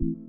Thank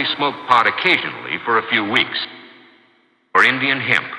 only smoked pot occasionally for a few weeks. For Indian hemp.